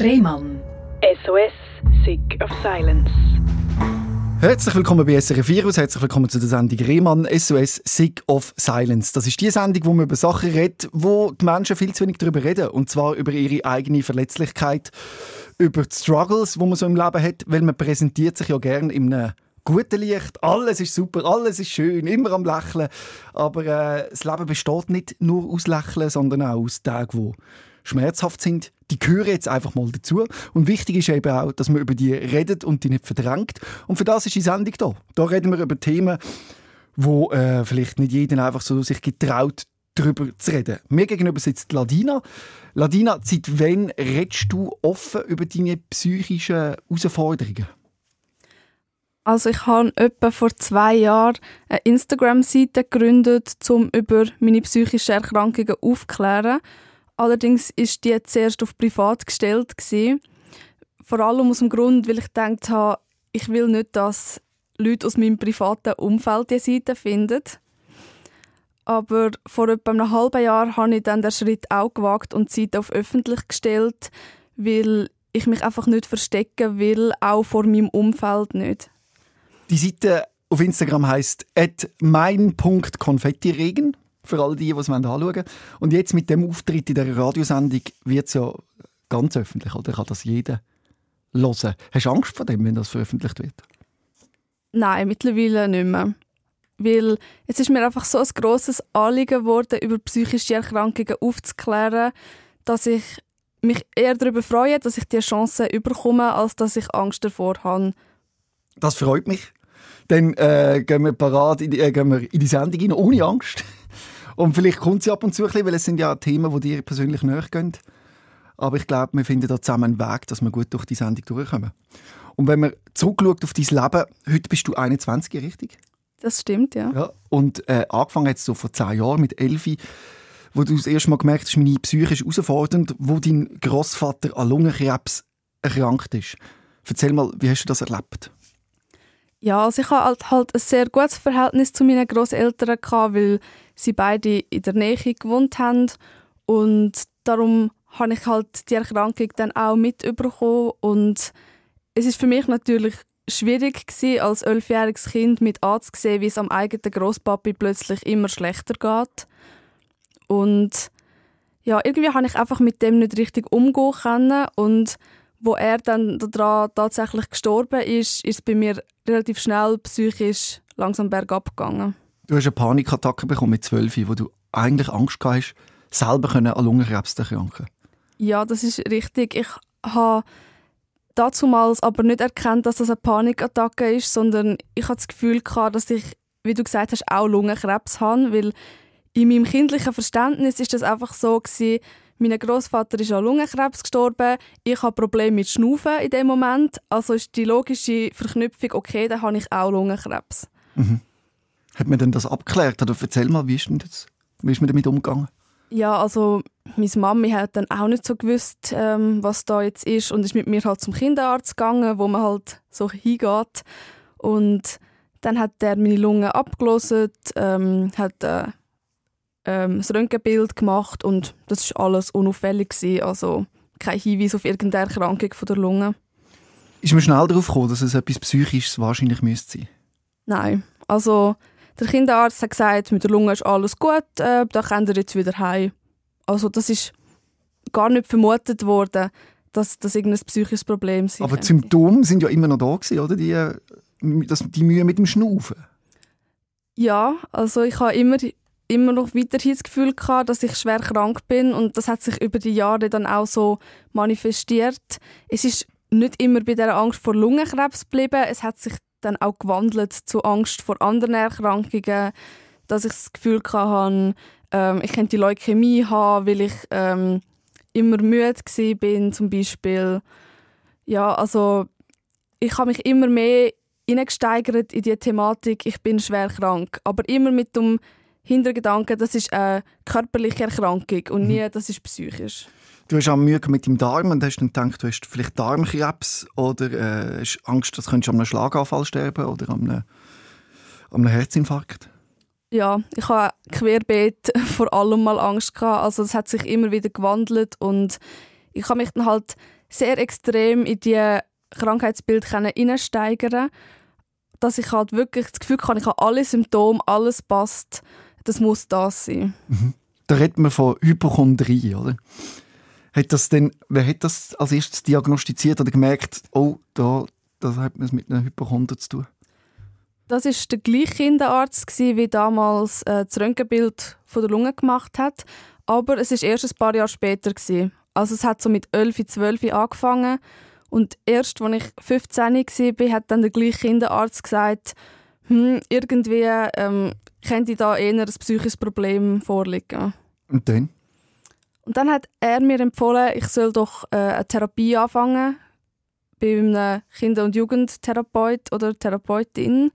Rehmann. SOS, Sick of Silence. Herzlich willkommen bei SRF Virus, herzlich willkommen zu der Sendung Rehmann SOS Sick of Silence. Das ist die Sendung, wo man über Sachen redet, wo die Menschen viel zu wenig darüber reden. Und zwar über ihre eigene Verletzlichkeit, über die Struggles, wo man so im Leben hat, weil man präsentiert sich ja gerne in einem guten Licht. Alles ist super, alles ist schön, immer am Lächeln. Aber äh, das Leben besteht nicht nur aus Lächeln, sondern auch aus Tagen, wo schmerzhaft sind, die gehören jetzt einfach mal dazu. Und wichtig ist eben auch, dass man über die redet und die nicht verdrängt. Und für das ist die Sendung da. Da reden wir über Themen, wo äh, vielleicht nicht jeder einfach so sich getraut, darüber zu reden. Mir gegenüber sitzt Ladina. Ladina, seit wann redest du offen über deine psychischen Herausforderungen? Also ich habe etwa vor zwei Jahren eine Instagram-Seite gegründet, um über meine psychischen Erkrankungen aufzuklären. Allerdings ist die zuerst auf privat gestellt gewesen. Vor allem aus dem Grund, weil ich gedacht habe, ich will nicht, dass Leute aus meinem privaten Umfeld diese Seite finden. Aber vor etwa einem halben Jahr habe ich dann den Schritt auch gewagt und die Seite auf öffentlich gestellt, weil ich mich einfach nicht verstecken will, auch vor meinem Umfeld nicht. Die Seite auf Instagram heisst mein.konfettiregen für all die, die es anschauen wollen. Und jetzt mit dem Auftritt in der Radiosendung wird es ja ganz öffentlich, oder? Kann das jeder hören. Hast du Angst vor dem, wenn das veröffentlicht wird? Nein, mittlerweile nicht mehr. Weil es ist mir einfach so ein grosses Anliegen geworden, über psychische Erkrankungen aufzuklären, dass ich mich eher darüber freue, dass ich diese Chance überkomme, als dass ich Angst davor habe. Das freut mich. Dann äh, gehen wir parat in die, äh, gehen wir in die Sendung rein, ohne Angst. Und vielleicht kommt sie ab und zu ein bisschen, weil es sind ja Themen, die dir persönlich nachgehen. Aber ich glaube, wir finden da zusammen einen Weg, dass wir gut durch die Sendung durchkommen. Und wenn man zurückschaut auf dein Leben, heute bist du 21, richtig? Das stimmt, ja. ja und äh, angefangen jetzt so vor zehn Jahren mit Elfi, wo du das erste Mal gemerkt hast, meine Psyche ist herausfordernd, wo dein Großvater an Lungenkrebs erkrankt ist. Erzähl mal, wie hast du das erlebt? Ja, also ich hatte halt, halt ein sehr gutes Verhältnis zu meinen Großeltern weil sie beide in der Nähe gewohnt haben. Und darum habe ich halt die Erkrankung dann auch mitbekommen. Und es ist für mich natürlich schwierig gewesen, als elfjähriges Kind mit anzusehen, wie es am eigenen Großpapi plötzlich immer schlechter geht. Und ja, irgendwie habe ich einfach mit dem nicht richtig umgehen können. Und wo er dann daran tatsächlich gestorben ist, ist es bei mir relativ schnell psychisch langsam bergab gegangen. Du hast eine Panikattacke bekommen mit zwölf, wo du eigentlich Angst hast, selber an Lungenkrebs zu erkranken. Ja, das ist richtig. Ich habe damals aber nicht erkannt, dass das eine Panikattacke ist, sondern ich hatte das Gefühl gehabt, dass ich, wie du gesagt hast, auch Lungenkrebs habe, weil in meinem kindlichen Verständnis ist das einfach so gewesen, mein Großvater ist an Lungenkrebs gestorben. Ich habe Probleme mit Schnaufen in dem Moment. Also ist die logische Verknüpfung, okay, dann habe ich auch Lungenkrebs. Mhm. Hat man denn das abgeklärt? Oder erzähl mal, wie ist, denn das, wie ist man damit umgegangen? Ja, also meine Mami hat dann auch nicht so gewusst, ähm, was da jetzt ist und ist mit mir halt zum Kinderarzt gegangen, wo man halt so hingeht. Und dann hat er meine Lunge abgelöst, ähm, hat äh, ähm, das Röntgenbild gemacht und das war alles unauffällig gewesen, also kein Hinweis auf irgendeine Erkrankung von der Lunge. Ist man schnell darauf gekommen, dass es etwas Psychisches wahrscheinlich müsste sein? Nein, also der Kinderarzt hat gesagt, mit der Lunge ist alles gut, äh, da könnt ihr jetzt wieder heim. Also das ist gar nicht vermutet worden, dass das irgendein psychisches Problem ist. Aber die Symptome sind ja immer noch da gewesen, oder? Die, äh, das, die Mühe mit dem Schnaufen. Ja, also ich habe immer, immer noch weiterhin das Gefühl gehabt, dass ich schwer krank bin und das hat sich über die Jahre dann auch so manifestiert. Es ist nicht immer bei der Angst vor Lungenkrebs geblieben, es hat sich dann auch gewandelt zu Angst vor anderen Erkrankungen, dass ich das Gefühl hatte, ähm, ich könnte die Leukämie haben, weil ich ähm, immer müde bin zum Beispiel. Ja, also ich habe mich immer mehr hineingesteigert in die Thematik, ich bin schwer krank, aber immer mit dem Hintergedanken, das ist eine körperliche Erkrankung und mhm. nie, das ist psychisch. Du hast auch Mühe mit dem Darm und hast dann gedacht, du hast vielleicht Darmkrebs oder äh, hast Angst, dass du an einem Schlaganfall sterben oder an einem, an einem Herzinfarkt? Ja, ich habe querbeet vor allem mal Angst gehabt. Also es hat sich immer wieder gewandelt und ich habe mich dann halt sehr extrem in die Krankheitsbild hineinsteigern dass ich halt wirklich das Gefühl habe, ich habe alle Symptome, alles passt, das muss das sein. Mhm. Da redet man von Hypochondrie, oder? Hat das denn, wer hat das als erstes diagnostiziert oder gemerkt, oh, da, da hat man es mit einer Hypochonder zu tun? Das war der gleiche Kinderarzt, wie damals äh, das Röntgenbild von der Lunge gemacht hat. Aber es war erst ein paar Jahre später. Also es hat so mit 11, 12 angefangen. Und erst, als ich 15 war, hat dann der gleiche Kinderarzt gesagt, hm, irgendwie ähm, könnte da eher ein psychisches Problem vorliegen. Und dann? Und dann hat er mir empfohlen, ich soll doch äh, eine Therapie anfangen bei einem Kinder- und Jugendtherapeut oder Therapeutin.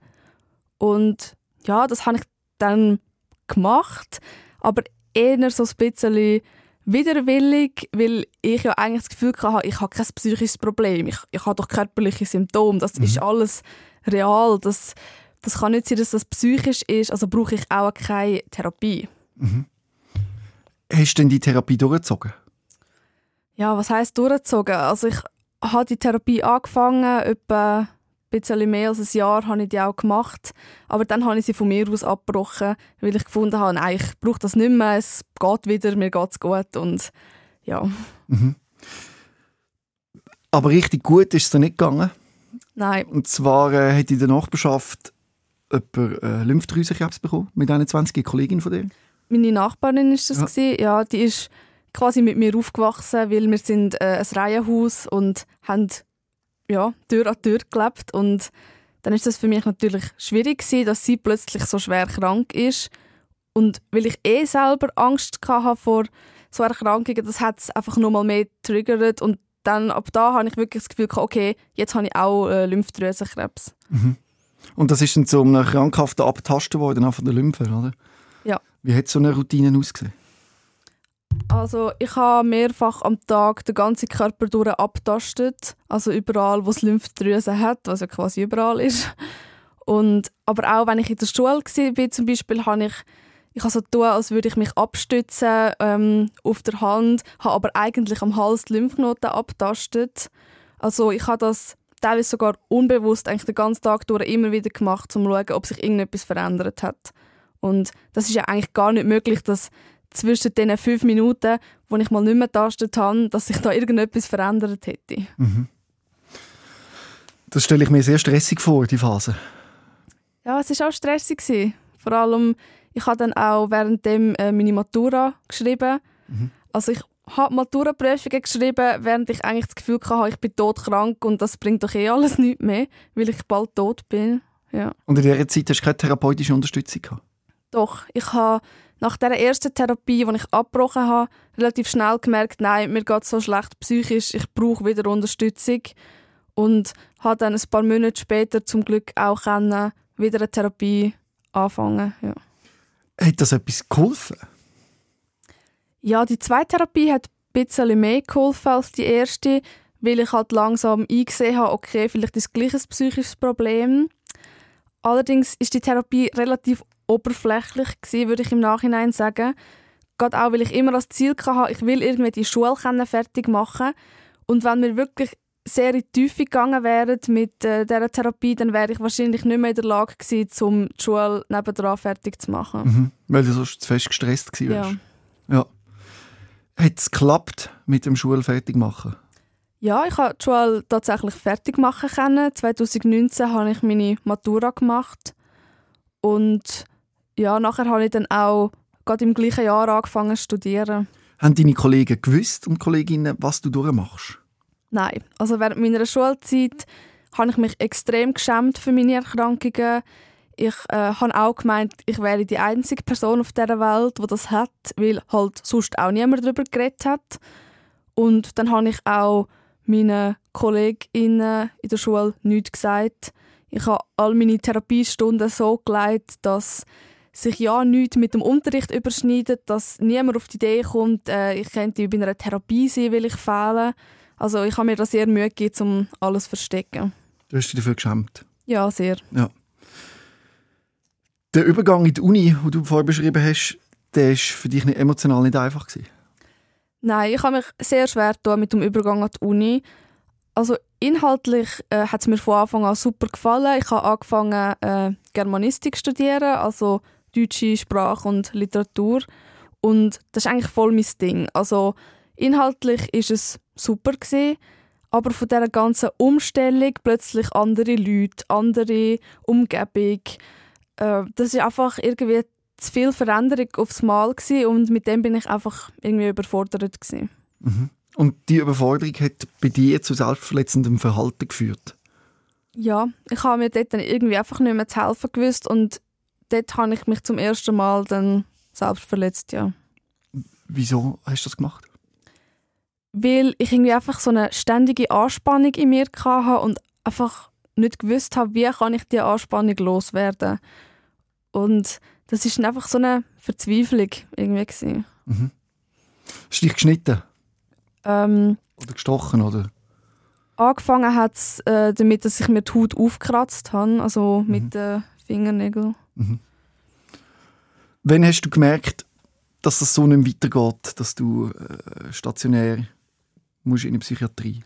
Und ja, das habe ich dann gemacht, aber eher so ein bisschen widerwillig, weil ich ja eigentlich das Gefühl hatte, ich habe kein psychisches Problem, ich, ich habe doch körperliche Symptome, das mhm. ist alles real, das, das kann nicht sein, dass das psychisch ist, also brauche ich auch keine Therapie. Mhm. Hast du denn die Therapie durchgezogen? Ja, was heißt durchgezogen? Also ich habe die Therapie angefangen, etwa ein bisschen mehr als ein Jahr habe ich die auch gemacht. Aber dann habe ich sie von mir aus abgebrochen, weil ich gefunden habe, nein, ich brauche das nicht mehr, es geht wieder, mir geht es gut und ja. Mhm. Aber richtig gut ist es da nicht gegangen? Nein. Und zwar äh, hat in der Nachbarschaft jemand äh, Lymphdrüsenkrebs bekommen, mit 21 Kollegin von dir meine Nachbarin ist das ja. ja, die ist quasi mit mir aufgewachsen, weil wir sind äh, ein Reihenhaus und haben ja Tür an Tür gelebt und dann ist das für mich natürlich schwierig gewesen, dass sie plötzlich so schwer krank ist und weil ich eh selber Angst hatte vor so Erkrankungen, das hat es einfach noch mal mehr triggert und dann ab da habe ich wirklich das Gefühl okay, jetzt habe ich auch äh, Lymphdrüsenkrebs. Mhm. Und das ist dann zu einem krankhaften Abtasten worden von der Lymphe, oder? Ja. Wie hat so eine Routine ausgesehen? Also ich habe mehrfach am Tag den ganzen Körper durch abtastet, also überall, wo es Lymphdrüsen hat, was ja quasi überall ist. Und, aber auch wenn ich in der Schule war, zum Beispiel, habe ich ich habe so tun, als würde ich mich abstützen ähm, auf der Hand, habe aber eigentlich am Hals die Lymphknoten abtastet. Also ich habe das teilweise sogar unbewusst eigentlich den ganzen Tag durch immer wieder gemacht, um zu schauen, ob sich irgendetwas verändert hat. Und das ist ja eigentlich gar nicht möglich, dass zwischen den fünf Minuten, wo ich mal nicht mehr tastet habe, dass sich da irgendetwas verändert hätte. Mhm. Das stelle ich mir sehr stressig vor, die Phase. Ja, es war auch stressig. Vor allem, ich habe dann auch währenddem äh, meine Matura geschrieben. Mhm. Also ich habe Maturaprüfungen geschrieben, während ich eigentlich das Gefühl hatte, ich bin todkrank und das bringt doch eh alles nichts mehr, weil ich bald tot bin. Ja. Und in dieser Zeit hast du keine therapeutische Unterstützung gehabt? Doch, ich habe nach der ersten Therapie, die ich abgebrochen habe, relativ schnell gemerkt, nein, mir geht so schlecht psychisch, ich brauche wieder Unterstützung und habe dann ein paar Monate später zum Glück auch können, wieder eine Therapie anfangen. Ja. Hat das etwas geholfen? Ja, die zweite Therapie hat ein bisschen mehr geholfen als die erste, weil ich halt langsam eingesehen habe, okay, vielleicht ist es gleich ein psychisches Problem. Allerdings ist die Therapie relativ oberflächlich gewesen, würde ich im Nachhinein sagen. Gerade auch, weil ich immer das Ziel hatte, ich will irgendwie die Schule fertig machen. Und wenn wir wirklich sehr in die Tiefe gegangen wären mit äh, dieser Therapie, dann wäre ich wahrscheinlich nicht mehr in der Lage gewesen, um die Schule nebendran fertig zu machen. Mhm. Weil du sonst zu fest gestresst wärst. Ja. ja. Hat es geklappt mit dem Schul fertig machen? Ja, ich habe die Schule tatsächlich fertig machen können. 2019 habe ich meine Matura gemacht und ja, nachher habe ich dann auch gerade im gleichen Jahr angefangen zu studieren. Haben deine Kollegen gewusst und Kolleginnen, was du durchmachst? Nein, also während meiner Schulzeit habe ich mich extrem geschämt für meine Erkrankungen. Ich äh, habe auch gemeint, ich wäre die einzige Person auf dieser Welt, die das hat, weil halt sonst auch niemand darüber geredet hat. Und dann habe ich auch meinen KollegInnen in der Schule nichts gesagt. Ich habe all meine Therapiestunden so geleitet, dass sich ja nichts mit dem Unterricht überschneidet, dass niemand auf die Idee kommt, äh, ich könnte bei einer Therapie sein, weil ich fehle. Also ich habe mir da sehr Mühe gegeben, um alles zu verstecken. Du hast dich dafür geschämt? Ja, sehr. Ja. Der Übergang in die Uni, den du vorher beschrieben hast, der war für dich nicht emotional nicht einfach gewesen? Nein, ich habe mich sehr schwer mit dem Übergang an die Uni. Also inhaltlich äh, hat es mir von Anfang an super gefallen. Ich habe angefangen äh, Germanistik zu studieren, also deutsche Sprache und Literatur. Und das ist eigentlich voll mein Ding. Also inhaltlich ist es super gewesen, aber von dieser ganzen Umstellung plötzlich andere Leute, andere Umgebung. Äh, das ist einfach irgendwie zu viel Veränderung aufs Mal gewesen und mit dem bin ich einfach irgendwie überfordert gewesen. Mhm. Und die Überforderung hat bei dir zu selbstverletzendem Verhalten geführt? Ja, ich habe mir dort dann irgendwie einfach nicht mehr zu helfen gewusst und dort habe ich mich zum ersten Mal dann selbst verletzt, ja. Wieso hast du das gemacht? Weil ich irgendwie einfach so eine ständige Anspannung in mir hatte und einfach nicht gewusst habe, wie kann ich diese Anspannung loswerden. Und das ist einfach so eine Verzweiflung irgendwie gewesen. Mhm. Hast du dich geschnitten? Ähm, oder gestochen, oder? Angefangen hat es äh, damit, dass ich mir die Haut aufgekratzt habe, also mhm. mit den Fingernägeln. Mhm. Wann hast du gemerkt, dass das so nicht weitergeht, dass du äh, stationär musst in die Psychiatrie?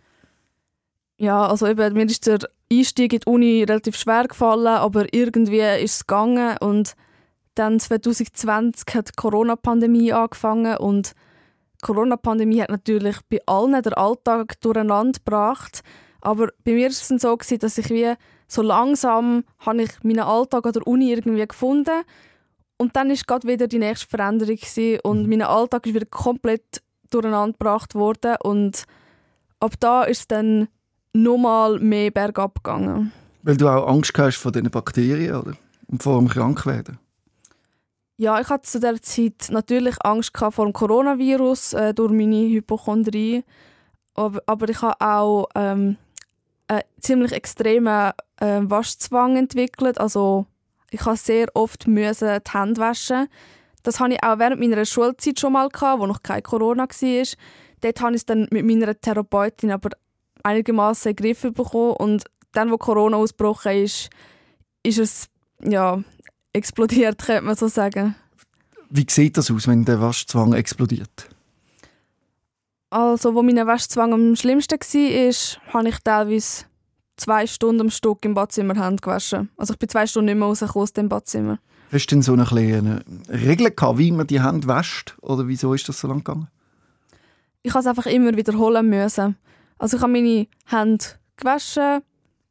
Ja, also eben, mir ist der Einstieg in die Uni relativ schwer gefallen, aber irgendwie ist es gegangen und dann 2020 hat die Corona-Pandemie angefangen und die Corona-Pandemie hat natürlich bei allen den Alltag durcheinander gebracht. Aber bei mir war es so, gewesen, dass ich wie so langsam habe ich meinen Alltag an der Uni irgendwie gefunden und dann ist gerade wieder die nächste Veränderung gewesen und mhm. mein Alltag ist wieder komplett durcheinander gebracht worden und ab da ist es dann nochmal mehr bergab gegangen. Weil du auch Angst hast vor diesen Bakterien oder? und vor dem Krankwerden? Ja, ich hatte zu der Zeit natürlich Angst vor dem Coronavirus äh, durch meine Hypochondrie. Aber, aber ich habe auch ähm, einen ziemlich extremen äh, Waschzwang entwickelt. Also ich habe sehr oft müssen die Hände waschen. Das hatte ich auch während meiner Schulzeit schon mal, gehabt, wo noch kein Corona war. Dort habe ich es dann mit meiner Therapeutin aber einigermaßen in den Griff bekommen. Und dann, wo Corona ausgebrochen ist, ist es ja, explodiert, könnte man so sagen. Wie sieht das aus, wenn der Waschzwang explodiert? Also, wo mein Waschzwang am schlimmsten war, habe ich teilweise zwei Stunden am Stück im Badzimmer Hände gewaschen. Also ich bin zwei Stunden nicht mehr rausgekommen aus dem Badzimmer. Hast du denn so eine kleine Regel gehabt, wie man die Hände wäscht? Oder wieso ist das so lang gegangen? Ich habe es einfach immer wiederholen müssen. Also ich habe meine Hände gewaschen,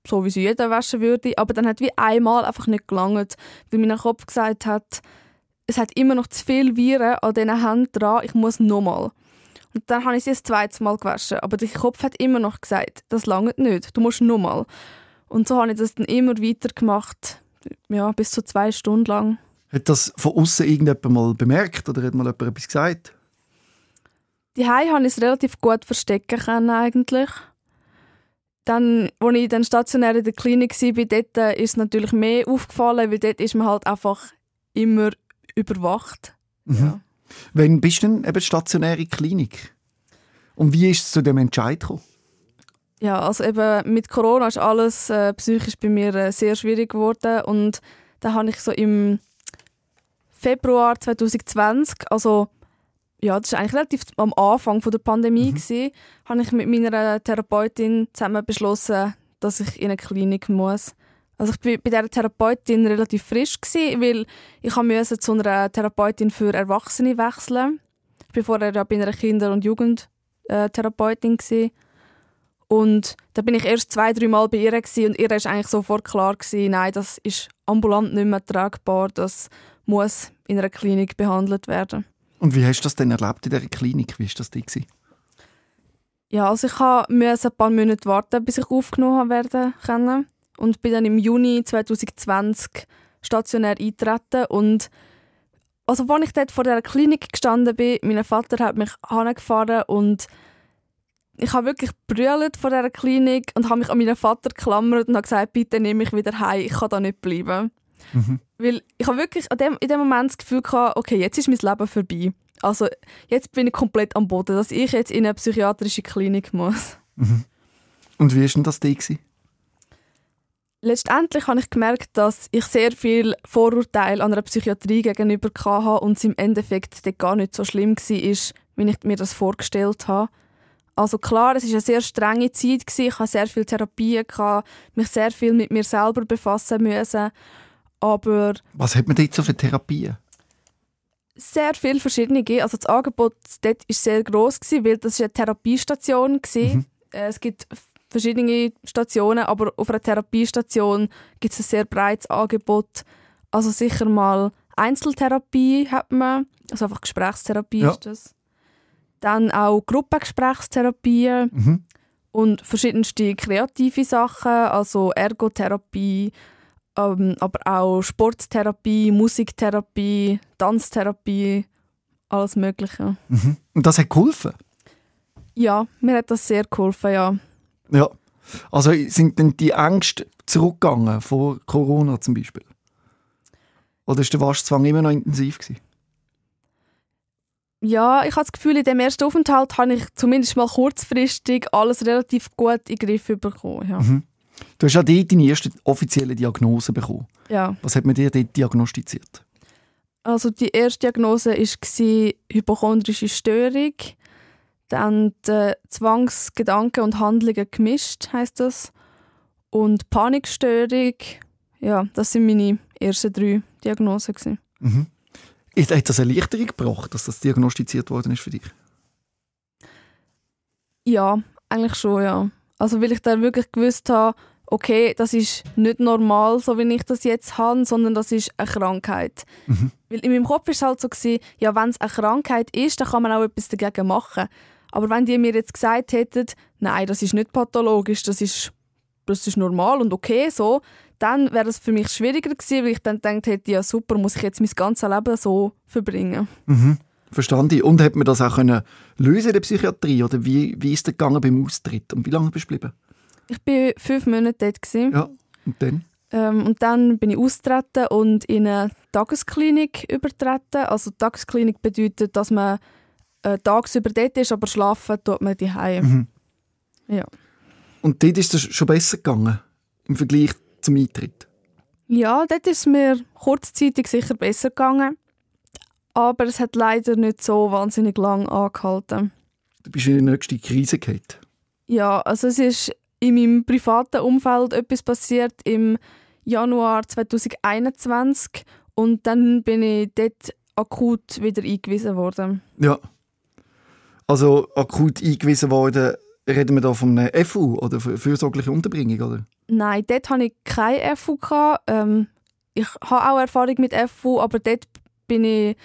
so wie sie jeder waschen würde. Aber dann hat wie einmal einfach nicht gelangt, weil mein Kopf gesagt hat, es hat immer noch zu viel Viren an diesen Händen dran, ich muss nochmal. Und dann habe ich sie das zweite Mal gewaschen. Aber der Kopf hat immer noch gesagt, das langt nicht, du musst nochmal. Und so habe ich das dann immer weiter gemacht, ja, bis zu zwei Stunden lang. Hat das von außen irgendjemand mal bemerkt oder hat mal jemand etwas gesagt? Die Hai habe ich es relativ gut verstecken können eigentlich. Dann, als ich dann stationär in der Klinik war, dort äh, ist es natürlich mehr aufgefallen, weil dort ist man halt einfach immer überwacht. Mhm. Ja. Wann bist du denn eben stationäre Klinik? Und wie ist es zu dem Entscheid gekommen? Ja, also eben mit Corona ist alles äh, psychisch bei mir äh, sehr schwierig geworden und da habe ich so im Februar 2020, also ja, das ist eigentlich relativ am Anfang von der Pandemie, mhm. gewesen, habe ich mit meiner Therapeutin zusammen beschlossen, dass ich in eine Klinik muss. Also ich war bei dieser Therapeutin relativ frisch, gewesen, weil ich musste zu einer Therapeutin für Erwachsene wechseln. Ich war vorher ja bei einer Kinder- und Jugendtherapeutin. Gewesen. Und da bin ich erst zwei, drei Mal bei ihr gewesen, und ihr war eigentlich sofort klar, gewesen, nein, das ist ambulant nicht mehr tragbar, das muss in einer Klinik behandelt werden. Und wie hast du das denn erlebt in dieser Klinik? Wie war das gewesen? Ja, also ich musste ein paar Monate warten, bis ich aufgenommen werden können. Und bin dann im Juni 2020 stationär eingetreten. Und also, als ich dort vor der Klinik gestanden bin, mein Vater hat mich angefahren und ich habe wirklich brüllt vor dieser Klinik und habe mich an meinen Vater geklammert und habe gesagt, bitte nehme mich wieder heim, ich kann da nicht bleiben. Mhm. Weil ich habe wirklich in dem, in dem Moment das Gefühl gehabt, okay, jetzt ist mein Leben vorbei. Also jetzt bin ich komplett am Boden, dass ich jetzt in eine psychiatrische Klinik muss. Mhm. Und wie war denn das dir? Letztendlich habe ich gemerkt, dass ich sehr viel Vorurteile an einer Psychiatrie gegenüber hatte und es im Endeffekt gar nicht so schlimm war, wie ich mir das vorgestellt habe. Also klar, es war eine sehr strenge Zeit. Ich hatte sehr viele Therapien, gehabt, mich sehr viel mit mir selber befassen müssen. Aber Was hat man dort so für Therapien? sehr viele verschiedene. Also das Angebot dort war sehr gross, gewesen, weil das eine Therapiestation war. Äh, Es gibt verschiedene Stationen, aber auf einer Therapiestation gibt es ein sehr breites Angebot. Also sicher mal Einzeltherapie hat man, also einfach Gesprächstherapie Ja. ist das. Dann auch Gruppengesprächstherapie Mhm. und verschiedenste kreative Sachen, also Ergotherapie, ähm, aber auch Sporttherapie, Musiktherapie, Tanztherapie, alles Mögliche. Mhm. Und das hat geholfen? Ja, mir hat das sehr geholfen, ja. Ja. Also sind denn die Ängste zurückgegangen vor Corona zum Beispiel? Oder ist der Waschzwang immer noch intensiv gewesen? Ja, ich habe das Gefühl, in dem ersten Aufenthalt habe ich zumindest mal kurzfristig alles relativ gut in den Griff bekommen. Ja. Mhm. Du hast ja dort deine erste offizielle Diagnose bekommen. ja. Was hat man dir dort diagnostiziert? Also die erste Diagnose war hypochondrische Störung. Dann die Zwangsgedanken und Handlungen gemischt, heißt das. Und Panikstörung. Ja, das sind meine ersten drei Diagnosen. Gewesen. Mhm. Ist- Hat das eine Erleichterung gebracht, dass das diagnostiziert worden ist für dich? Ja, eigentlich schon, ja. Also weil ich dann wirklich gewusst habe, okay, das ist nicht normal, so wie ich das jetzt habe, sondern das ist eine Krankheit. Mhm. Weil in meinem Kopf war es halt so, gewesen, ja, wenn es eine Krankheit ist, dann kann man auch etwas dagegen machen. Aber wenn die mir jetzt gesagt hätten, nein, das ist nicht pathologisch, das ist, das ist normal und okay so, dann wäre es für mich schwieriger gewesen, weil ich dann gedacht hätte, ja super, muss ich jetzt mein ganzes Leben so verbringen. Mhm. Verstanden. Und hat man das auch können lösen in der Psychiatrie? Oder wie, wie ist es gegangen beim Austritt? Und wie lange bist du geblieben? Ich war fünf Monate dort. Gewesen. Ja. Und dann? Ähm, und dann bin ich austreten und in eine Tagesklinik übertreten. Also Tagesklinik bedeutet, dass man äh, tagsüber dort ist, aber schlafen tut man daheim. Mhm. Ja. Und dort ist es schon besser gegangen im Vergleich zum Eintritt. Ja, dort ist es mir kurzzeitig sicher besser gegangen. Aber es hat leider nicht so wahnsinnig lang angehalten. Du bist in die nächste Krise gefallen. Ja, also es ist in meinem privaten Umfeld etwas passiert im Januar 2021 und dann bin ich dort akut wieder eingewiesen worden. Ja. Also akut eingewiesen worden, reden wir da von einer FU oder für- fürsorgliche Unterbringung, oder? Nein, dort hatte ich keine FU. Gehabt. Ähm, ich habe auch Erfahrung mit FU, aber dort bin ich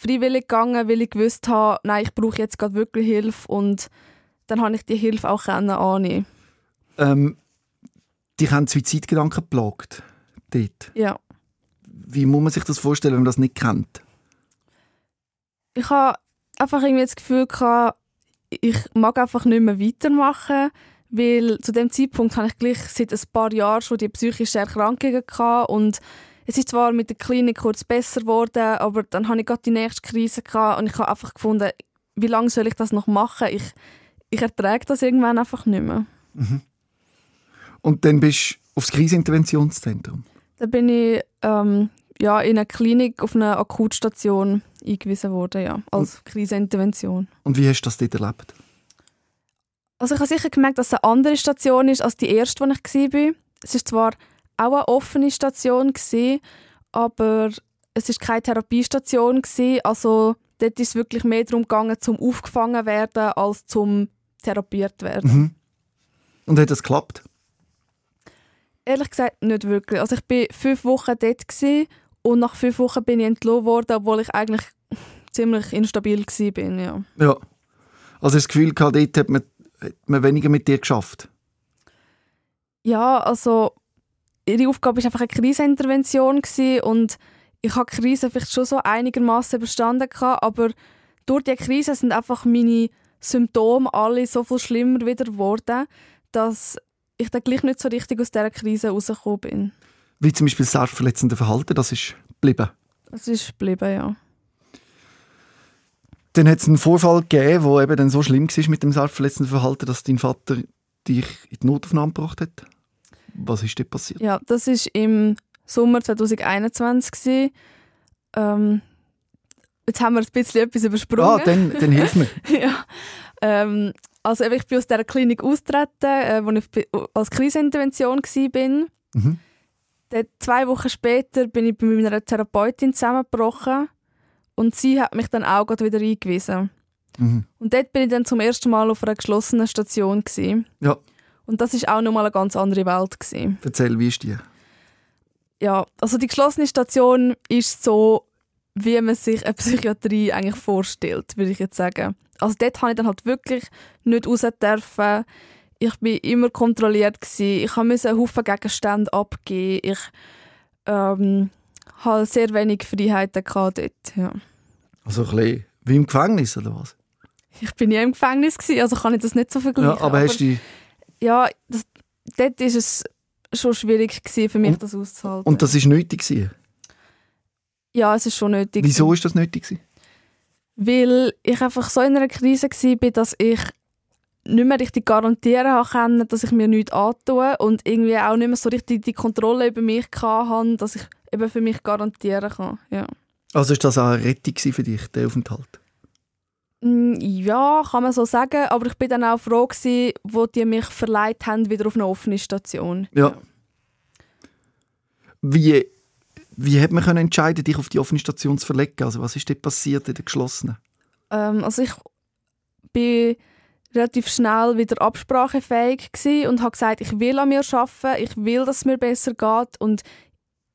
freiwillig gegangen, weil ich gewusst habe, nein, ich brauche jetzt gerade wirklich Hilfe und dann habe ich die Hilfe auch können annehmen. Ähm, dich haben Suizidgedanken geplagt. Dort. Ja. Wie muss man sich das vorstellen, wenn man das nicht kennt? Ich habe einfach irgendwie das Gefühl gehabt, ich mag einfach nicht mehr weitermachen, weil zu dem Zeitpunkt habe ich gleich seit ein paar Jahren schon die psychischen Erkrankungen gehabt und es ist zwar mit der Klinik kurz besser geworden, aber dann habe ich gerade die nächste Krise gehabt und ich habe einfach gefunden, wie lange soll ich das noch machen? Ich, ich ertrage das irgendwann einfach nicht mehr. Und dann bist du aufs Kriseninterventionszentrum. Da bin ich ähm, ja, in einer Klinik auf einer Akutstation eingewiesen worden, ja, als Krisenintervention. Und wie hast du das dort erlebt? Also ich habe sicher gemerkt, dass es eine andere Station ist als die erste, wo ich war. Es ist zwar auch eine offene Station, gewesen, aber es ist keine Therapiestation. Gewesen. Also dort ist es wirklich mehr darum gegangen, zum aufgefangen werden, als zum therapiert werden. Mhm. Und hat das geklappt? Ehrlich gesagt nicht wirklich. Also ich war fünf Wochen dort gewesen, und nach fünf Wochen bin ich entlassen worden, obwohl ich eigentlich ziemlich instabil war. Ja. Ja. Also das Gefühl gehabt, dort hat man, hat man weniger mit dir geschafft. Ja, also ihre Aufgabe war einfach eine Krisenintervention gewesen und ich habe die Krise vielleicht schon so einigermaßen überstanden gehabt, aber durch die Krise sind einfach meine Symptome alle so viel schlimmer wieder geworden, dass ich dann gleich nicht so richtig aus dieser Krise rausgekommen bin. Wie zum Beispiel das selbstverletzende Verhalten, das ist geblieben. Das ist geblieben, ja. Dann hat es einen Vorfall gegeben, der eben dann so schlimm war mit dem selbstverletzenden Verhalten, dass dein Vater dich in die Notaufnahme gebracht hat. Was ist dort passiert? Ja, das war im Sommer 2021. gewesen. Ähm, jetzt haben wir ein bisschen etwas übersprungen. Ah, dann, dann hilf mir. ja. Ähm, also ich bin aus dieser Klinik austreten, äh, wo ich als Krisenintervention war. Mhm. Dann, zwei Wochen später bin ich bei meiner Therapeutin zusammengebrochen und sie hat mich dann auch wieder eingewiesen. Mhm. Und dort bin ich dann zum ersten Mal auf einer geschlossenen Station. Gewesen. Ja. Und das ist auch nochmal eine ganz andere Welt. Gewesen. Erzähl, wie ist die? Ja, also die geschlossene Station ist so, wie man sich eine Psychiatrie eigentlich vorstellt, würde ich jetzt sagen. Also dort habe ich dann halt wirklich nicht raus dürfen. Ich bin immer kontrolliert gewesen. Ich musste einen Haufen Gegenstände abgeben. Ich ähm, hatte sehr wenig Freiheiten dort. Ja. Also ein bisschen wie im Gefängnis oder was? Ich bin nie im Gefängnis gewesen, also kann ich das nicht so vergleichen. Ja, aber, aber hast du ja, das, dort ist es schon schwierig gewesen, für mich, und, das auszuhalten. Und das ist nötig gewesen? Ja, es ist schon nötig. Wieso ist das nötig gewesen? Weil ich einfach so in einer Krise war, dass ich nicht mehr richtig garantieren konnte, dass ich mir nichts antue und irgendwie auch nicht mehr so richtig die Kontrolle über mich hatte, dass ich eben für mich garantieren kann. Ja. Also ist das auch eine Rettung für dich, der Aufenthalt? Mm, ja, kann man so sagen. Aber ich bin dann auch froh, gewesen, wo die mich verleiht haben, wieder auf eine offene Station. Ja. Wie, wie hat man können entscheiden, dich auf die offene Station zu verlegen? Also was ist dort passiert in der geschlossenen? Ähm, also ich bin relativ schnell wieder absprachefähig und habe gesagt, ich will an mir arbeiten, ich will, dass es mir besser geht und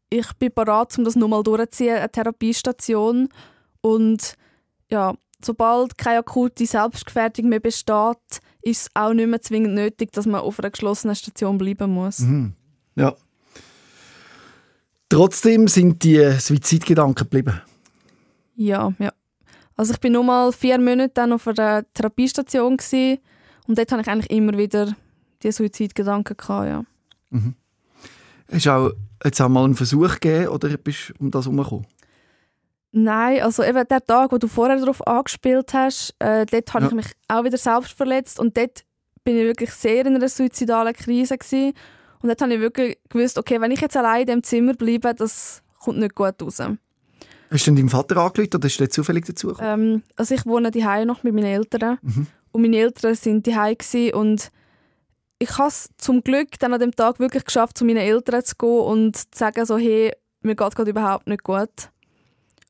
ich bin bereit, um das nochmal durchzuziehen, eine Therapiestation. Und ja, sobald keine akute Selbstgefährdung mehr besteht, ist es auch nicht mehr zwingend nötig, dass man auf einer geschlossenen Station bleiben muss. Mhm. Ja. Trotzdem sind die Suizidgedanken geblieben. Ja, ja. Also ich bin nur mal vier Monate dann auf einer Therapiestation gewesen, und dort hatte ich eigentlich immer wieder die Suizidgedanken gehabt, ja. Mhm. Hast du auch jetzt auch mal einen Versuch gegeben oder bist du um das herumgekommen? Nein, also eben der Tag, wo du vorher darauf angespielt hast, äh, dort habe ja. ich mich auch wieder selbst verletzt und dort bin ich wirklich sehr in einer suizidalen Krise gewesen. und dort habe ich wirklich gewusst, okay, wenn ich jetzt allein in dem Zimmer bleibe, das kommt nicht gut raus. Hast du denn deinem Vater angerufen oder ist der zufällig dazu ähm, Also ich wohne daheim noch mit meinen Eltern mhm. und meine Eltern sind daheim und ich habe es zum Glück dann an dem Tag wirklich geschafft, zu meinen Eltern zu gehen und zu sagen so, hey, mir geht gerade überhaupt nicht gut.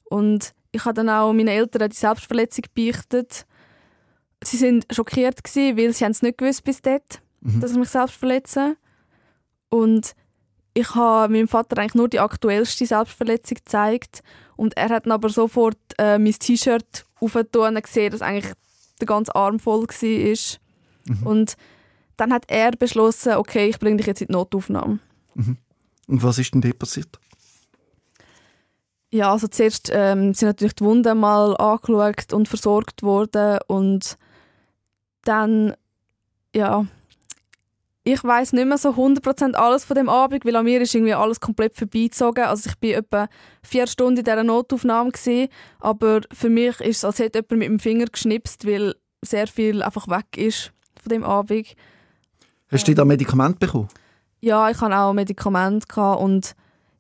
Und ich habe dann auch meinen Eltern die Selbstverletzung beichtet. Sie sind schockiert gewesen, weil sie es nicht gewusst bis dort, mhm. dass ich mich selbst verletze. Und ich habe meinem Vater eigentlich nur die aktuellste Selbstverletzung gezeigt und er hat dann aber sofort äh, mein T-Shirt aufgetan und gesehen, dass eigentlich der ganze Arm voll war. Mhm. Und dann hat er beschlossen, okay, ich bringe dich jetzt in die Notaufnahme. Mhm. Und was ist denn dort passiert? Ja, also zuerst ähm, sind natürlich die Wunden mal angeschaut und versorgt worden und dann, ja, ich weiß nicht mehr so 100% alles von dem Abend, weil an mir ist irgendwie alles komplett vorbeizogen. Also ich bin etwa vier Stunden in dieser Notaufnahme gewesen, aber für mich ist es, als hätte jemand mit dem Finger geschnipst, weil sehr viel einfach weg ist von dem Abend. Hast du da Medikament bekommen? Ja, ich hatte auch Medikamente und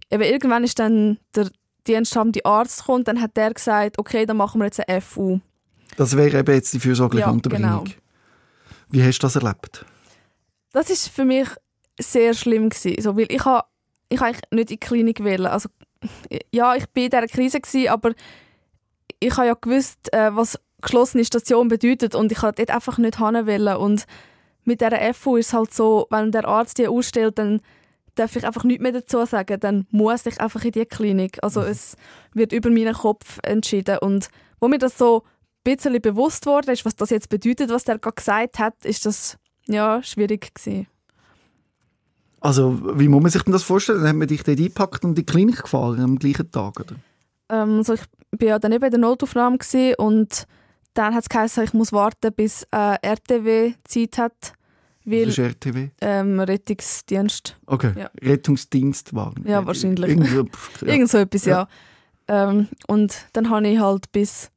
eben irgendwann ist dann der diensthabende Arzt gekommen, dann hat der gesagt, okay, dann machen wir jetzt eine FU. Das wäre eben jetzt die fürsorgliche ja, Unterbringung. Genau. Wie hast du das erlebt? Das ist für mich sehr schlimm gewesen, so, weil ich habe ich eigentlich nicht in die Klinik wählen. Also ja, ich bin in dieser Krise gewesen, aber ich habe ja gewusst, äh, was geschlossene Station bedeutet und ich habe dort einfach nicht hin und mit dieser FU ist es halt so, wenn der Arzt die ausstellt, dann darf ich einfach nichts mehr dazu sagen, dann muss ich einfach in die Klinik. Also mhm. es wird über meinen Kopf entschieden und wo mir das so ein bisschen bewusst wurde, ist, was das jetzt bedeutet, was der gerade gesagt hat, ist das ja schwierig gewesen. Also wie muss man sich denn das vorstellen? Dann hat man dich dort eingepackt und in die Klinik gefahren am gleichen Tag, oder? Ähm, also ich war ja dann eben in der Notaufnahme und dann hat es geheißen, ich muss warten, bis äh, RTW Zeit hat. Weil, Was ist RTW? Ähm, Rettungsdienst. Okay, ja. Rettungsdienstwagen. Ja, wahrscheinlich. Irgendwo, ja. Irgend so etwas, ja. ja. Ähm, und dann habe ich halt bis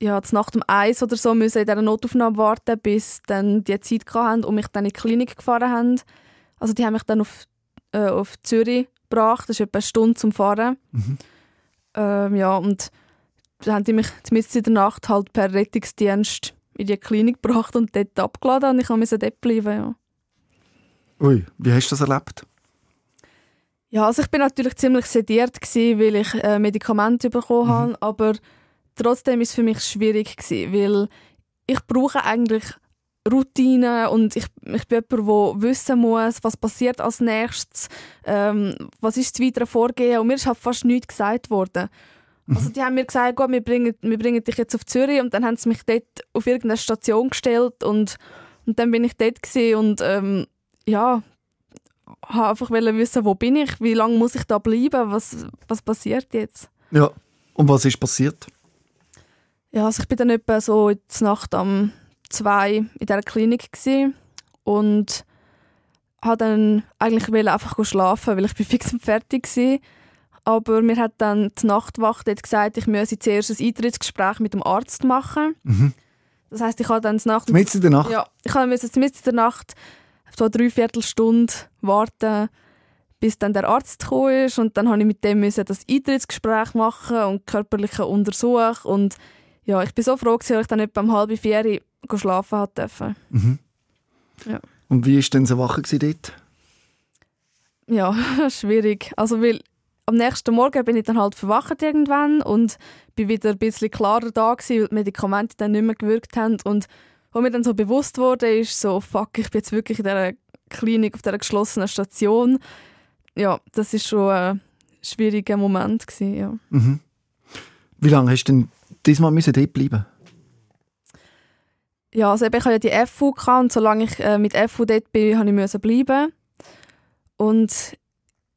ja, Nacht um eins oder so müssen in dieser Notaufnahme warten, bis dann die Zeit hatten und mich dann in die Klinik gefahren haben. Also die haben mich dann auf, äh, auf Zürich gebracht, das ist etwa eine Stunde zum Fahren. Mhm. Ähm, ja, und haben die mich mitten in der Nacht halt per Rettungsdienst in die Klinik gebracht und dort abgeladen und ich musste dort bleiben, ja. Ui, wie hast du das erlebt? Ja, also ich bin natürlich ziemlich sediert gewesen, weil ich äh, Medikamente bekommen Mhm. habe, aber trotzdem ist es für mich schwierig gewesen, weil ich brauche eigentlich Routine und ich, ich bin jemand, der wissen muss, was passiert als nächstes, ähm, was ist das weitere Vorgehen und mir ist halt fast nichts gesagt worden. Also die haben mir gesagt, gut, wir bringen, wir bringen dich jetzt auf Zürich und dann haben sie mich dort auf irgendeine Station gestellt und, und dann bin ich dort und ähm, ja, habe einfach wissen, wo bin ich, wie lange muss ich da bleiben, was, was passiert jetzt. Ja. Und was ist passiert? Ja, also ich bin dann etwa so in der Nacht am zwei in dieser Klinik und habe dann eigentlich einfach schlafen, weil ich bin fix und fertig war. Aber mir hat dann die Nachtwacht dort gesagt, ich müsse zuerst ein Eintrittsgespräch mit dem Arzt machen. Mhm. Das heißt, ich habe dann die Nacht Mitten in der Nacht? Ja, ich musste mitten in der Nacht so eine Dreiviertelstunde warten, bis dann der Arzt gekommen ist und dann musste ich mit dem müssen das Eintrittsgespräch machen und körperlichen Untersuch und ja, ich bin so froh, dass ich dann etwa um halb vier schlafen hat dürfen. Mhm. Ja. Und wie war denn so Wache gewesen dort? Ja, schwierig. Also weil am nächsten Morgen bin ich dann halt verwacht irgendwann und bin wieder ein bisschen klarer da gewesen, weil die Medikamente dann nicht mehr gewirkt haben und wo mir dann so bewusst wurde, ist so, fuck, ich bin jetzt wirklich in dieser Klinik, auf dieser geschlossenen Station. Ja, das ist schon ein schwieriger Moment gewesen, ja. Mhm. Wie lange hast du denn diesmal müssen dort bleiben Ja, also eben, ich hatte ja die FU gehabt und solange ich äh, mit FU dort bin, habe ich müssen bleiben. Und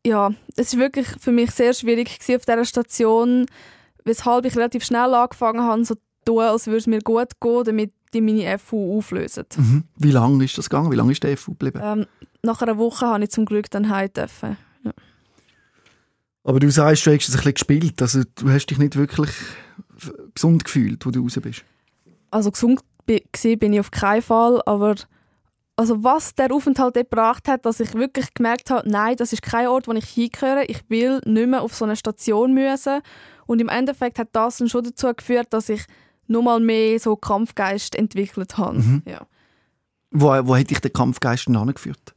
ja, es war wirklich für mich sehr schwierig auf dieser Station, weshalb ich relativ schnell angefangen habe, so zu tun, als würde es mir gut gehen, damit die meine FU auflösen. Mhm. Wie lange ist das gegangen? Wie lange ist der FU geblieben? Ähm, nach einer Woche habe ich zum Glück dann heim dürfen. Aber du sagst, du hast es ein bisschen gespielt. Also du hast dich nicht wirklich gesund gefühlt, wo du raus bist. Also gesund bin ich auf keinen Fall, aber also was der Aufenthalt dort gebracht hat, dass ich wirklich gemerkt habe, nein, das ist kein Ort, wo ich hingehöre. Ich will nicht mehr auf so eine Station müssen. Und im Endeffekt hat das dann schon dazu geführt, dass ich nochmal mehr so Kampfgeist entwickelt habe. Mhm. Ja. Wo, wo hat dich der Kampfgeist denn angeführt?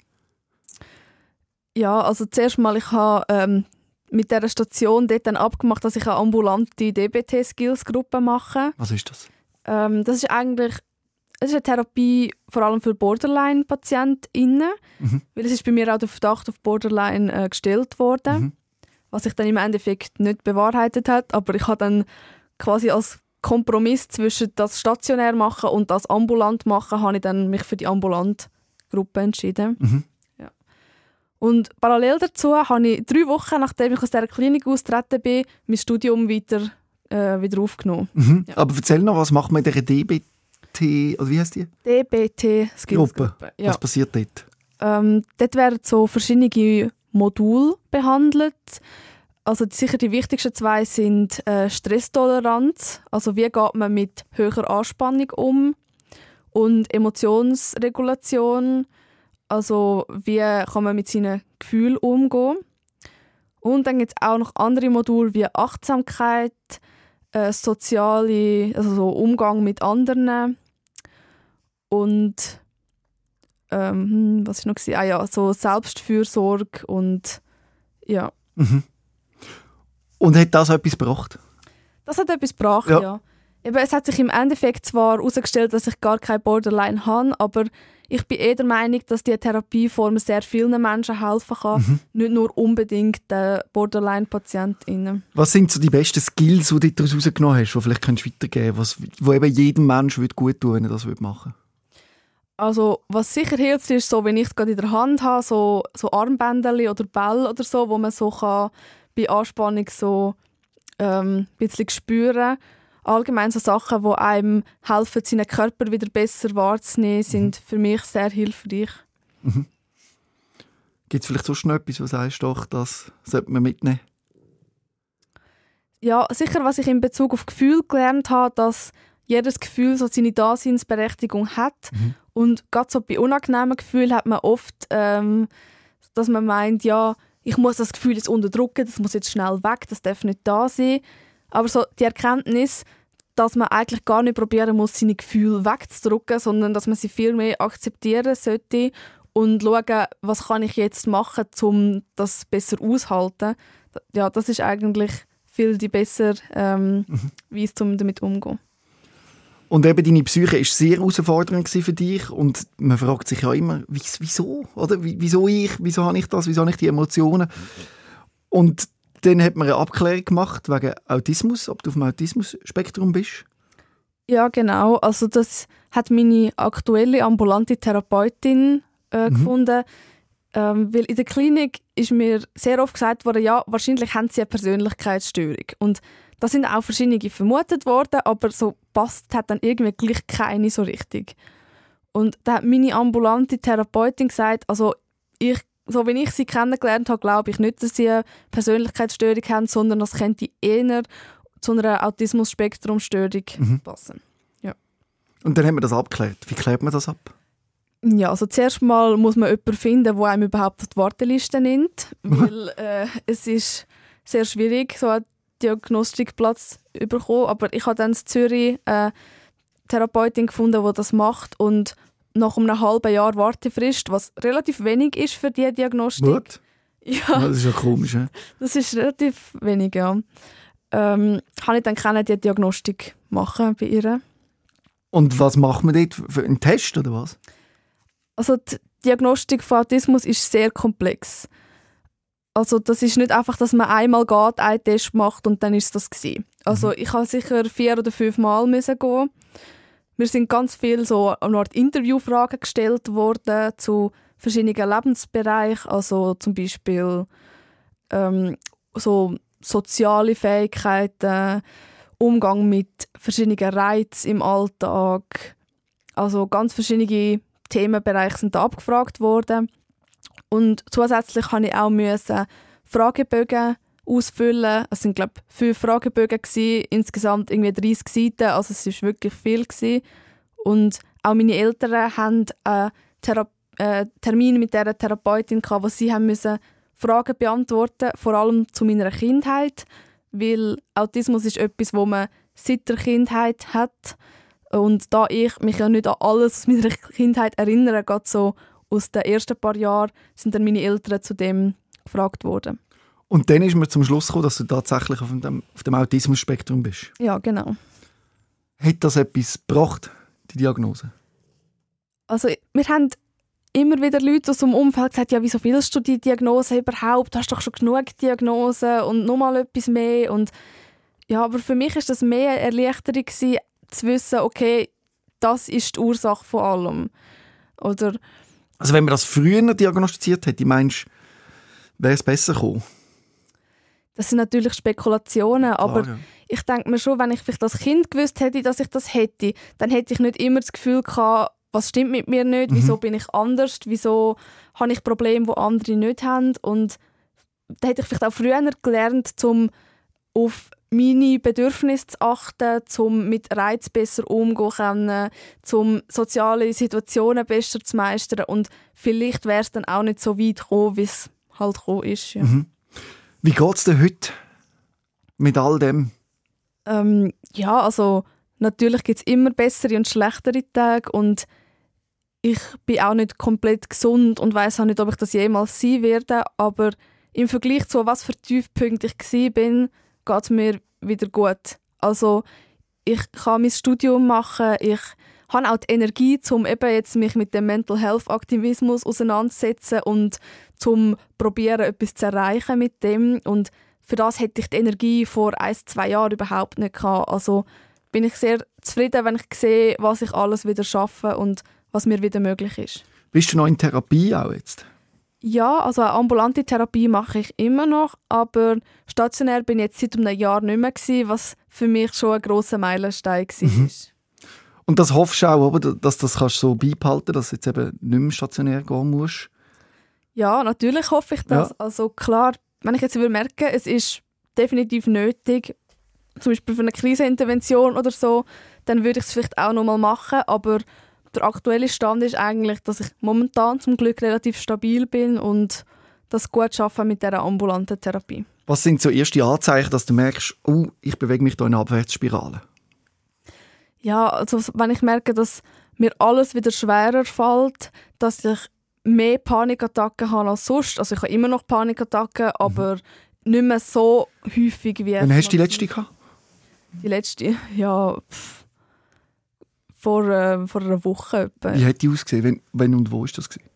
ja, also zuerst mal, ich habe ähm, mit dieser Station dort dann abgemacht, dass ich eine ambulante DBT-Skills-Gruppe mache. Was ist das? Ähm, das ist eigentlich es ist eine Therapie vor allem für Borderline-PatientInnen, Mhm. weil es ist bei mir auch der Verdacht auf Borderline äh, gestellt worden, Mhm. was sich dann im Endeffekt nicht bewahrheitet hat, aber ich habe dann quasi als Kompromiss zwischen das stationär machen und das ambulant machen, habe ich dann mich für die ambulant Gruppe entschieden. Mhm. Ja. Und parallel dazu habe ich drei Wochen, nachdem ich aus dieser Klinik austreten bin, mein Studium weiter, äh, wieder aufgenommen. Mhm. Ja. Aber erzähl noch, was macht man in dieser DBT, oder wie heißt die? DBT Skills Gruppe. Ja. Was passiert dort? Ähm, dort werden so verschiedene Module behandelt. Also sicher die wichtigsten zwei sind äh, Stresstoleranz, also wie geht man mit höherer Anspannung um und Emotionsregulation, also wie kann man mit seinen Gefühlen umgehen. Und dann gibt es auch noch andere Module wie Achtsamkeit, äh, soziale, also so Umgang mit anderen und ähm, hm, was ist noch gewesen? Ah ja, so Selbstfürsorge und ja, Mhm. Und hat das etwas gebracht? das hat etwas gebracht, Ja. ja. Eben, es hat sich im Endeffekt zwar herausgestellt, dass ich gar kein Borderline habe, aber ich bin eher der Meinung, dass diese Therapieform sehr vielen Menschen helfen kann, Mhm. nicht nur unbedingt den Borderline-PatientInnen. Was sind so die besten Skills, die du daraus rausgenommen hast, die vielleicht kannst du weitergeben kannst, wo eben jedem Menschen würde gut tun wenn er das würde machen Also, was sicher hilft, ist so, wenn ich es gerade in der Hand habe, so, so Armbänderli oder Bälle oder so, wo man so kann bei Anspannung so ähm, ein bisschen spüren Allgemein so Sachen, die einem helfen, seinen Körper wieder besser wahrzunehmen, sind für mich sehr hilfreich. Gibt es vielleicht sonst noch etwas, wo du sagst, doch, das sollte man mitnehmen? Ja, sicher, was ich in Bezug auf Gefühl gelernt habe, dass jedes Gefühl so seine Daseinsberechtigung hat. Mhm. Und gerade so bei unangenehmen Gefühlen hat man oft, ähm, dass man meint, ja, ich muss das Gefühl jetzt unterdrücken, das muss jetzt schnell weg, das darf nicht da sein. Aber so die Erkenntnis, dass man eigentlich gar nicht probieren muss, seine Gefühle wegzudrücken, sondern dass man sie viel mehr akzeptieren sollte und schauen, was kann ich jetzt machen, um das besser auszuhalten. Ja, das ist eigentlich viel die bessere ähm, mhm. Weise, um damit umzugehen. Und eben deine Psyche war sehr herausfordernd für dich und man fragt sich ja immer, wieso, oder? Wieso ich, wieso habe ich das, wieso habe ich die Emotionen? Und dann hat man eine Abklärung gemacht wegen Autismus, ob du auf dem Autismus-Spektrum bist. Ja, genau. Also das hat meine aktuelle ambulante Therapeutin äh, mhm. gefunden. Ähm, weil in der Klinik ist mir sehr oft gesagt worden, ja, wahrscheinlich haben sie eine Persönlichkeitsstörung. Und da sind auch verschiedene vermutet worden, aber so passt hat dann irgendwie gleich keine so richtig. Und da hat meine ambulante Therapeutin gesagt, also ich, so wie ich sie kennengelernt habe, glaube ich nicht, dass sie eine Persönlichkeitsstörung haben, sondern das könnte eher zu einer Autismus-Spektrum-Störung mhm. passen. Ja. Und dann haben wir das abgeklärt. Wie klärt man das ab? Ja, also zuerst mal muss man jemanden finden, der einem überhaupt auf die Warteliste nimmt, weil äh, es ist sehr schwierig, so einen Diagnostikplatz zu bekommen. Aber ich habe dann in Zürich eine Therapeutin gefunden, die das macht und nach einem halben Jahr Wartefrist, was relativ wenig ist für diese Diagnostik. What? Ja. Das ist ja komisch. He? Das ist relativ wenig, ja. Ähm, habe ich dann können die Diagnostik machen bei ihr. Und was macht man dort? Für einen Test oder was? Also die Diagnostik von Autismus ist sehr komplex. Also das ist nicht einfach, dass man einmal geht, einen Test macht und dann ist das gewesen. Also mhm. ich habe sicher vier oder fünf Mal müssen gehen. Mir sind ganz viele so eine Art Interviewfragen gestellt worden zu verschiedenen Lebensbereichen, also zum Beispiel ähm, so soziale Fähigkeiten, Umgang mit verschiedenen Reizen im Alltag, also ganz verschiedene Themenbereiche sind da abgefragt worden. Und zusätzlich habe ich auch müssen Fragebögen ausfüllen. Es sind glaube ich, fünf Fragebögen gewesen, insgesamt irgendwie 30 Seiten, also es ist wirklich viel gewesen. Und auch meine Eltern haben einen äh, Termin mit der Therapeutin gehabt, wo sie haben müssen Fragen beantworten, vor allem zu meiner Kindheit, weil Autismus ist etwas, wo man seit der Kindheit hat und da ich mich ja nicht an alles aus meiner Kindheit erinnere, gerade so aus den ersten paar Jahren, sind dann meine Eltern zu dem gefragt worden. Und dann ist mir zum Schluss gekommen, dass du tatsächlich auf dem, auf dem Autismus-Spektrum bist. Ja, genau. Hat das etwas gebracht, die Diagnose? Also, wir haben immer wieder Leute aus dem Umfeld gesagt, ja, wieso willst du die Diagnose überhaupt? Du hast doch schon genug Diagnosen und noch mal etwas mehr. Und ja, aber für mich ist das mehr eine Erleichterung gewesen, zu wissen, okay, das ist die Ursache von allem. Oder also wenn man das früher diagnostiziert hätte, meinst du, wäre es besser gekommen? Das sind natürlich Spekulationen, Klar, aber ja. ich denke mir schon, wenn ich vielleicht als Kind gewusst hätte, dass ich das hätte, dann hätte ich nicht immer das Gefühl gehabt, was stimmt mit mir nicht, wieso mhm. bin ich anders, wieso habe ich Probleme, die andere nicht haben und da hätte ich vielleicht auch früher gelernt, um auf meine Bedürfnisse zu achten, um mit Reiz besser umzugehen um soziale Situationen besser zu meistern und vielleicht wäre es dann auch nicht so weit gekommen, wie es halt gekommen ist. Ja. Mhm. Wie geht es dir heute mit all dem? Ähm, ja, also natürlich gibt es immer bessere und schlechtere Tage und ich bin auch nicht komplett gesund und weiß auch nicht, ob ich das jemals sein werde, aber im Vergleich zu was für Tiefpunkte ich war, geht es mir wieder gut. Also ich kann mein Studium machen, ich habe auch die Energie, um eben jetzt mich mit dem Mental Health Aktivismus auseinanderzusetzen und zum probieren etwas zu erreichen mit dem und für das hätte ich die Energie vor ein, zwei Jahren überhaupt nicht gehabt. Also bin ich sehr zufrieden, wenn ich sehe, was ich alles wieder schaffe und was mir wieder möglich ist. Bist du noch in Therapie auch jetzt? Ja, also eine ambulante Therapie mache ich immer noch, aber stationär bin ich jetzt seit einem Jahr nicht mehr gewesen, was für mich schon ein grosser Meilenstein war. Mhm. Und das hoffst du auch, oder, dass das kannst so beibehalten, dass du jetzt eben nicht mehr stationär gehen musst? Ja, natürlich hoffe ich das. Ja. Also klar, wenn ich jetzt merke, es ist definitiv nötig, zum Beispiel für eine Krisenintervention oder so, dann würde ich es vielleicht auch noch mal machen, aber der aktuelle Stand ist eigentlich, dass ich momentan zum Glück relativ stabil bin und das gut schaffe mit der ambulanten Therapie. Was sind so erste Anzeichen, dass du merkst, oh, ich bewege mich da in eine Abwärtsspirale? Ja, also wenn ich merke, dass mir alles wieder schwerer fällt, dass ich mehr Panikattacken habe als sonst. Also ich habe immer noch Panikattacken, aber mhm. nicht mehr so häufig wie... Wann hast du die letzte gehabt? Die letzte? Ja, pff, vor, äh, vor einer Woche etwa. Wie hat die ausgesehen? Wenn, wenn und wo ist das gewesen?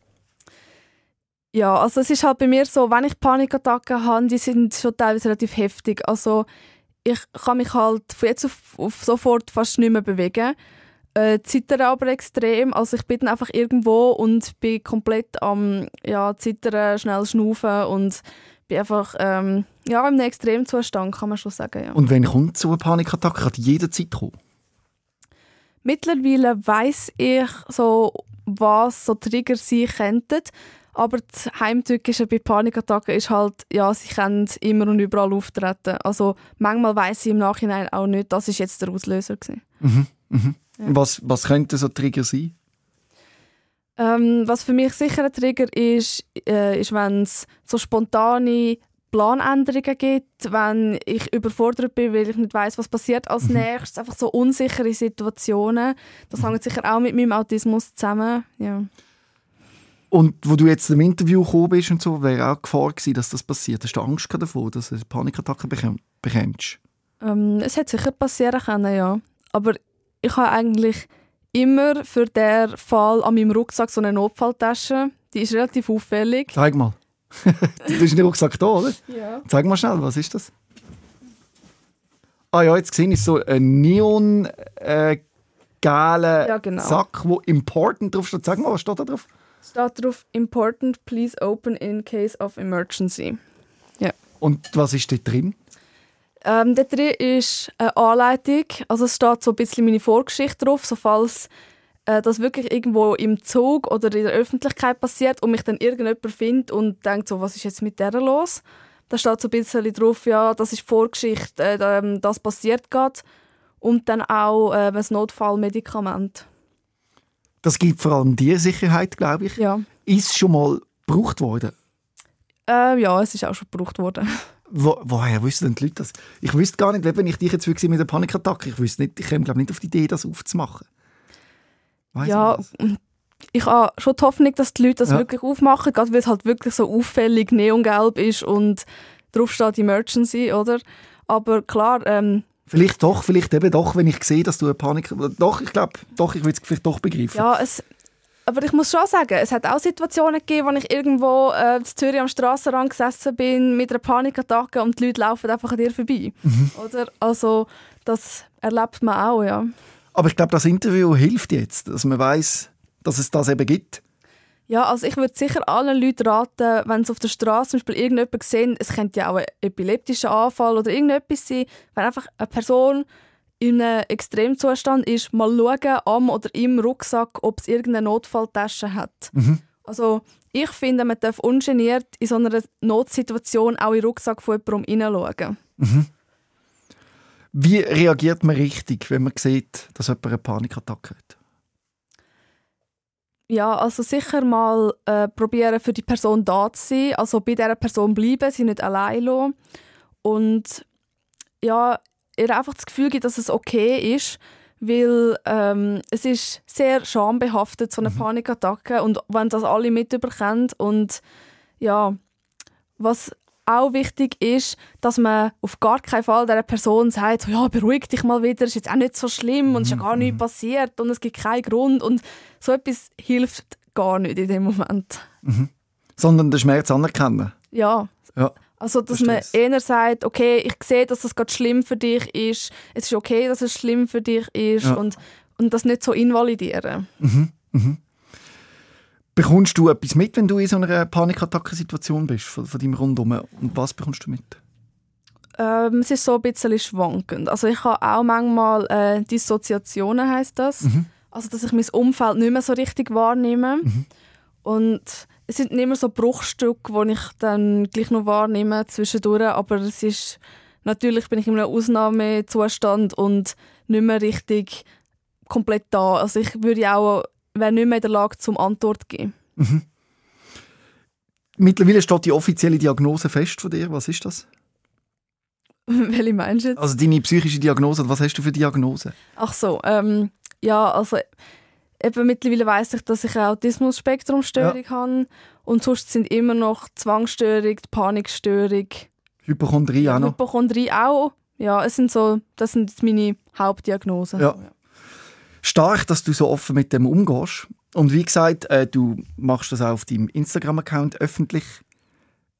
Ja, also es ist halt bei mir so, wenn ich Panikattacken habe, die sind schon teilweise relativ heftig. Also ich kann mich halt von jetzt auf, auf sofort fast nicht mehr bewegen. Äh, zittern aber extrem. Also ich bin dann einfach irgendwo und bin komplett am ja, Zittern, schnell schnaufen und bin einfach ähm, ja, in einem Extremzustand, kann man schon sagen. Ja. Und wenn kommt so eine Panikattacke? Kann die jederzeit kommen? Mittlerweile weiß ich so, was so Trigger sein könnten. Aber das Heimtückische bei Panikattacken ist halt, ja, sie können immer und überall auftreten. Also manchmal weiß sie im Nachhinein auch nicht, das ist jetzt der Auslöser gewesen. Mhm, mhm. Ja. Was, was könnte so Trigger sein? Ähm, was für mich sicher ein Trigger ist, äh, ist, wenn es so spontane Planänderungen gibt, wenn ich überfordert bin, weil ich nicht weiß, was passiert als mhm. nächstes, einfach so unsichere Situationen. Das mhm. hängt sicher auch mit meinem Autismus zusammen. Ja. Und wo du jetzt im Interview gekommen bist und so, wäre auch Gefahr gewesen, dass das passiert. Hast du Angst davor, dass du eine Panikattacke bekommst? Ähm, es hätte sicher passieren können, ja. Aber ich habe eigentlich immer für den Fall an meinem Rucksack so eine Notfalltasche. Die ist relativ auffällig. Zeig mal. du hast den Rucksack da, oder? Ja. Zeig mal schnell, was ist das? Ah ja, jetzt sehe ich so ein neon äh, ja, genau. Sack, wo important drauf steht. Sag mal, was steht da drauf? Steht drauf Important, please open in case of emergency. Ja. Und was ist da drin? Ähm, da drin ist eine Anleitung, also es steht so ein bisschen meine Vorgeschichte drauf, so falls äh, das wirklich irgendwo im Zug oder in der Öffentlichkeit passiert und mich dann irgendjemand findet und denkt so, was ist jetzt mit der los? Da steht so ein bisschen drauf, ja, das ist Vorgeschichte, äh, das passiert gerade und dann auch äh, ein Notfallmedikament. Das gibt vor allem dir Sicherheit, glaube ich. Ja. Ist schon mal gebraucht worden? Äh, ja, es ist auch schon gebraucht worden. Wo, woher wissen denn die Leute das? Ich wüsste gar nicht, wenn ich dich jetzt mit einer Panikattacke, ich wüsste nicht, ich käme glaube nicht auf die Idee, das aufzumachen. Weiss ja, ich habe schon die Hoffnung, dass die Leute das ja. wirklich aufmachen, gerade weil es halt wirklich so auffällig neongelb ist und drauf steht Emergency, oder? Aber klar, ähm, Vielleicht doch, vielleicht eben doch, wenn ich sehe, dass du eine Panik... Doch, ich glaube, doch, ich will es vielleicht doch begreifen. Ja, es, aber ich muss schon sagen, es hat auch Situationen gegeben, wo ich irgendwo äh, in Zürich am Strassenrand gesessen bin mit einer Panikattacke und die Leute laufen einfach an dir vorbei. Mhm. Oder? Also das erlebt man auch, ja. Aber ich glaube, das Interview hilft jetzt, dass man weiß, dass es das eben gibt. Ja, also ich würde sicher allen Leuten raten, wenn sie auf der Straße zum Beispiel irgendjemanden sehen, es könnte ja auch ein epileptischer Anfall oder irgendetwas sein, wenn einfach eine Person in einem Extremzustand ist, mal schauen am oder im Rucksack, ob es irgendeine Notfalltasche hat. Mhm. Also ich finde, man darf ungeniert in so einer Notsituation auch in den Rucksack von jemandem hineinschauen. Mhm. Wie reagiert man richtig, wenn man sieht, dass jemand eine Panikattacke hat? Ja, also sicher mal äh, probieren für die Person da zu sein, also bei dieser Person bleiben, sie nicht allein lassen. Und ja, ihr einfach das Gefühl gibt, dass es okay ist, weil ähm, es ist sehr schambehaftet, so eine mhm. Panikattacke und wenn das alle mitbekommen und ja, was auch wichtig ist, dass man auf gar keinen Fall der Person sagt, ja, beruhig dich mal wieder, ist jetzt auch nicht so schlimm und es ist ja gar nichts mhm. passiert und es gibt keinen Grund und so etwas hilft gar nicht in dem Moment. Mhm. Sondern den Schmerz anerkennen. Ja. ja. Also, dass man eher sagt, okay, ich sehe, dass das gerade schlimm für dich ist, es ist okay, dass es schlimm für dich ist ja. und, und das nicht so invalidieren. Mhm. Mhm. Bekommst du etwas mit, wenn du in so einer Panikattackensituation bist, von, von deinem Rundum? Und was bekommst du mit? Ähm, es ist so ein bisschen schwankend. Also ich habe auch manchmal äh, Dissoziationen, heißt das. Mhm. Also dass ich mein Umfeld nicht mehr so richtig wahrnehme. Mhm. Und es sind nicht mehr so Bruchstücke, die ich dann gleich noch wahrnehme zwischendurch, aber es ist natürlich bin ich in einem Ausnahmezustand und nicht mehr richtig komplett da. Also ich würde auch wäre nicht mehr in der Lage, zum Antwort zu geben. Mhm. Mittlerweile steht die offizielle Diagnose fest von dir. Was ist das? Welche meinst du jetzt? Also deine psychische Diagnose, was hast du für Diagnose? Ach so, ähm, ja, also eben mittlerweile weiß ich, dass ich eine Autismus-Spektrum-Störung habe und sonst sind immer noch Zwangsstörung, die Panikstörung, Hypochondrie auch noch? Hypochondrie auch. Ja, es sind so, das sind meine Hauptdiagnosen. Ja. Stark, dass du so offen mit dem umgehst. Und wie gesagt, äh, du machst das auch auf deinem Instagram-Account öffentlich.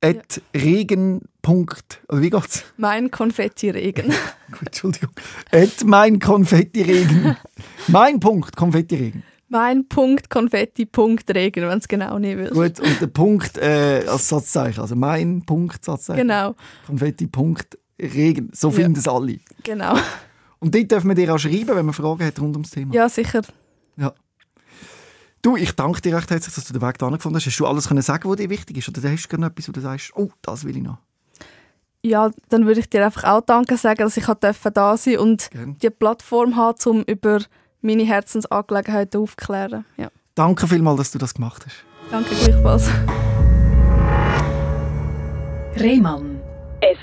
Et Regen. Punkt, oder wie geht's? Mein Konfettiregen. Entschuldigung. Et mein Konfettiregen. mein Punkt, Konfettiregen. mein Punkt Konfetti Punkt Regen, wenn es genau nicht will. Gut, und der Punkt äh, als Satzzeichen. Also mein Punkt, Satzzeichen. Genau, Konfetti, Punkt, Regen. So finden es alle. genau. Und dort dürfen wir dir auch schreiben, wenn man Fragen hat rund ums Thema. Ja, sicher. Ja. Du, ich danke dir recht herzlich, dass du den Weg da gefunden hast. Hast du alles können sagen, was dir wichtig ist? Oder hast du gerne etwas, wo du sagst, oh, das will ich noch? Ja, dann würde ich dir einfach auch Danke sagen, dass ich da sein durfte und Gerne. die Plattform haben, um über meine Herzensangelegenheiten aufzuklären. Ja. Danke vielmals, dass du das gemacht hast. Danke gleichfalls. Rehmann.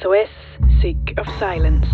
SOS, Sick of Silence.